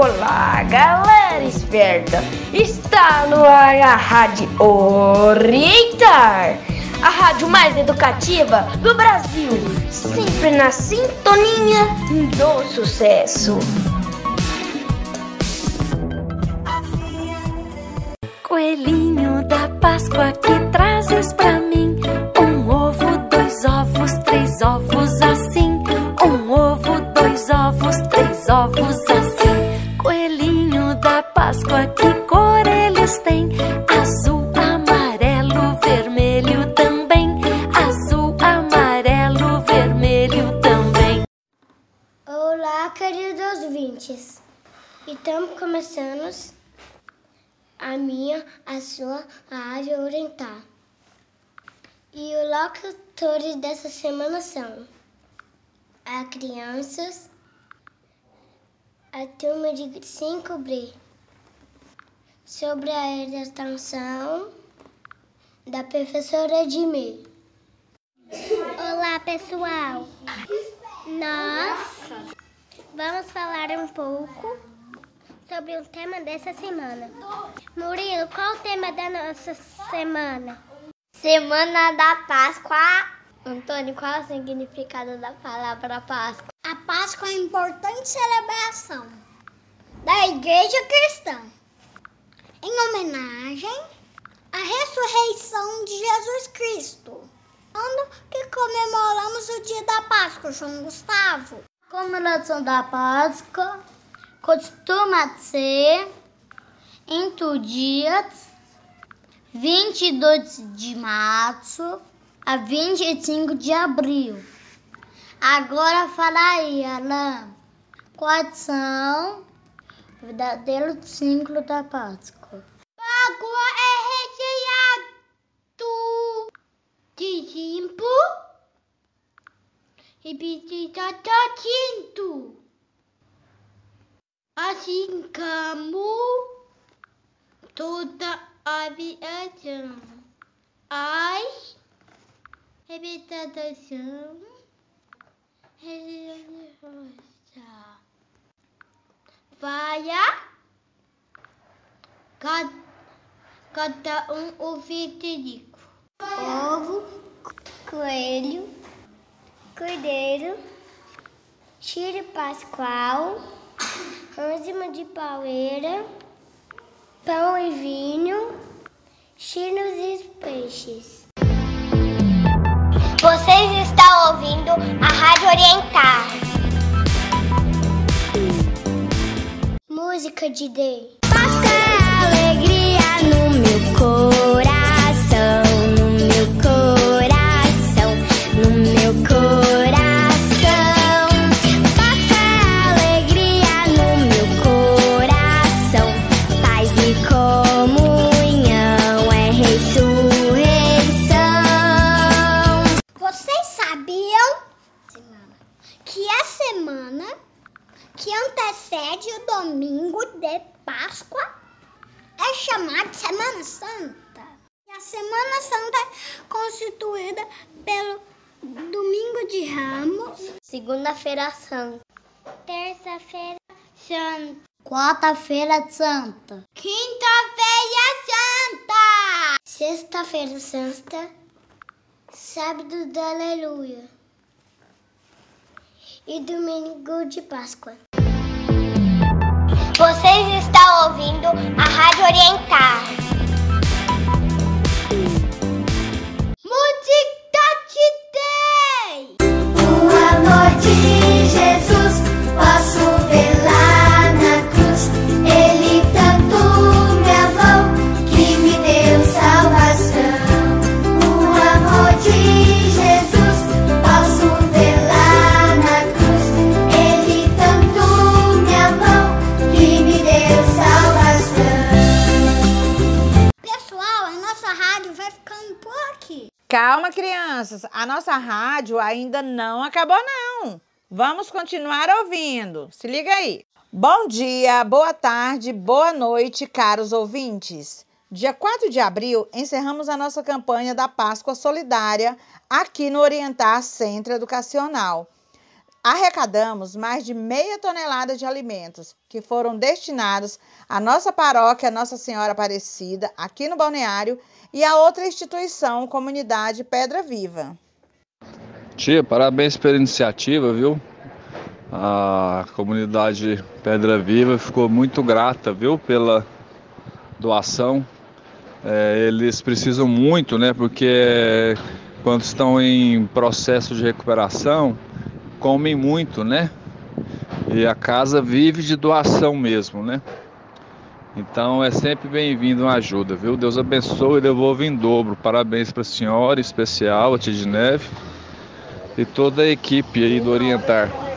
Olá, galera esperta! Está no ar a Rádio Orientar, a rádio mais educativa do Brasil, sempre na sintonia do sucesso. Coelhinho da Páscoa que trazes pra que cor eles têm? Azul, amarelo, vermelho também. Azul, amarelo, vermelho também. Olá, queridos ouvintes. Estamos começando a minha, a sua, a Rádio Oriental. E os locutores dessa semana são as crianças, a turma de 5B, sobre a orientação da professora Edmê. Olá, pessoal! Nós vamos falar um pouco sobre o tema dessa semana. Murilo, qual o tema da nossa semana? Semana da Páscoa. Antônio, qual é o significado da palavra Páscoa? A Páscoa é uma importante celebração da Igreja Cristã em homenagem à ressurreição de Jesus Cristo. Ano que comemoramos o dia da Páscoa, João Gustavo. A comemoração da Páscoa costuma ser entre os dias 22 de março a 25 de abril. Agora fala aí, Alan, quais são verdadeiro ciclo da Páscoa? Páscoa é recheado de limpo e biscoito tinto. Assim como toda a viagem, as representação religiosa vai a cada, cada um o rico. Ovo, coelho, cordeiro, tiro pascual, ânimo de palmeira, pão e vinho, chinos e peixes. De Day. Antecede o domingo de Páscoa é chamada de Semana Santa? E a Semana Santa é constituída pelo Domingo de Ramos, Segunda-feira Santa, Terça-feira Santa, Quarta-feira Santa, Quinta-feira Santa, Sexta-feira Santa, Sábado da Aleluia. E Domingo de Páscoa. Vocês estão ouvindo a Rádio Orientar. Calma, crianças. A nossa rádio ainda não acabou, não. Vamos continuar ouvindo. Se liga aí. Bom dia, boa tarde, boa noite, caros ouvintes. Dia 4 de abril, encerramos a nossa campanha da Páscoa Solidária aqui no Orientar Centro Educacional. Arrecadamos mais de meia tonelada de alimentos que foram destinados à nossa paróquia Nossa Senhora Aparecida, aqui no balneário, e a outra instituição, Comunidade Pedra Viva. Tia, parabéns pela iniciativa, viu? A comunidade Pedra Viva ficou muito grata, viu, pela doação. É, eles precisam muito, né? Porque quando estão em processo de recuperação, comem muito, né? E a casa vive de doação mesmo, né? Então é sempre bem-vindo uma ajuda, viu? Deus abençoe e devolva em dobro. Parabéns para a senhora, especial, a Tia de Neve e toda a equipe aí do Orientar.